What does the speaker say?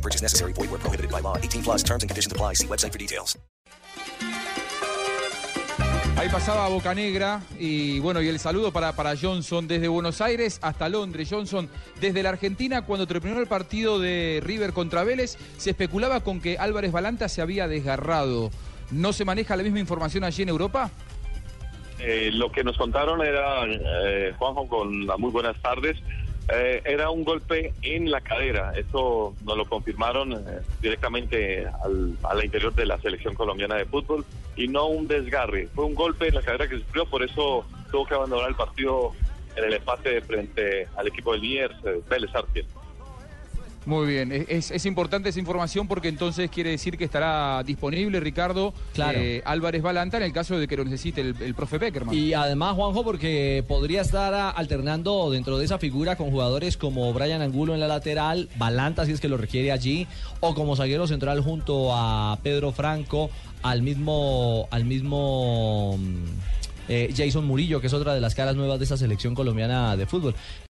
No purchase necessary. Void where prohibited by law. 18 plus terms and conditions apply. See website for details. Ahí pasaba Boca Negra y bueno, y el saludo para, para Johnson desde Buenos Aires hasta Londres. Johnson, desde la Argentina, cuando terminó el partido de River contra Vélez, se especulaba con que Álvarez Balanta se había desgarrado. ¿No se maneja la misma información allí en Europa? Eh, lo que nos contaron era, eh, Juanjo, con las muy buenas tardes, eh, era un golpe en la cadera. Esto nos lo confirmaron eh, directamente al, al interior de la selección colombiana de fútbol y no un desgarre. Fue un golpe en la cadera que sufrió, por eso tuvo que abandonar el partido en el empate frente al equipo del Liniers, eh, Vélez Arfiel. Muy bien, es, es, importante esa información porque entonces quiere decir que estará disponible Ricardo Claro. eh, Álvarez Balanta en el caso de que lo necesite el, el profe Beckerman. Y además, Juanjo, porque podría estar alternando dentro de esa figura con jugadores como Brian Angulo en la lateral, Balanta si es que lo requiere allí, o como zaguero central junto a Pedro Franco, al mismo, al mismo mm, eh, Jason Murillo, que es otra de las caras nuevas de esa selección colombiana de fútbol.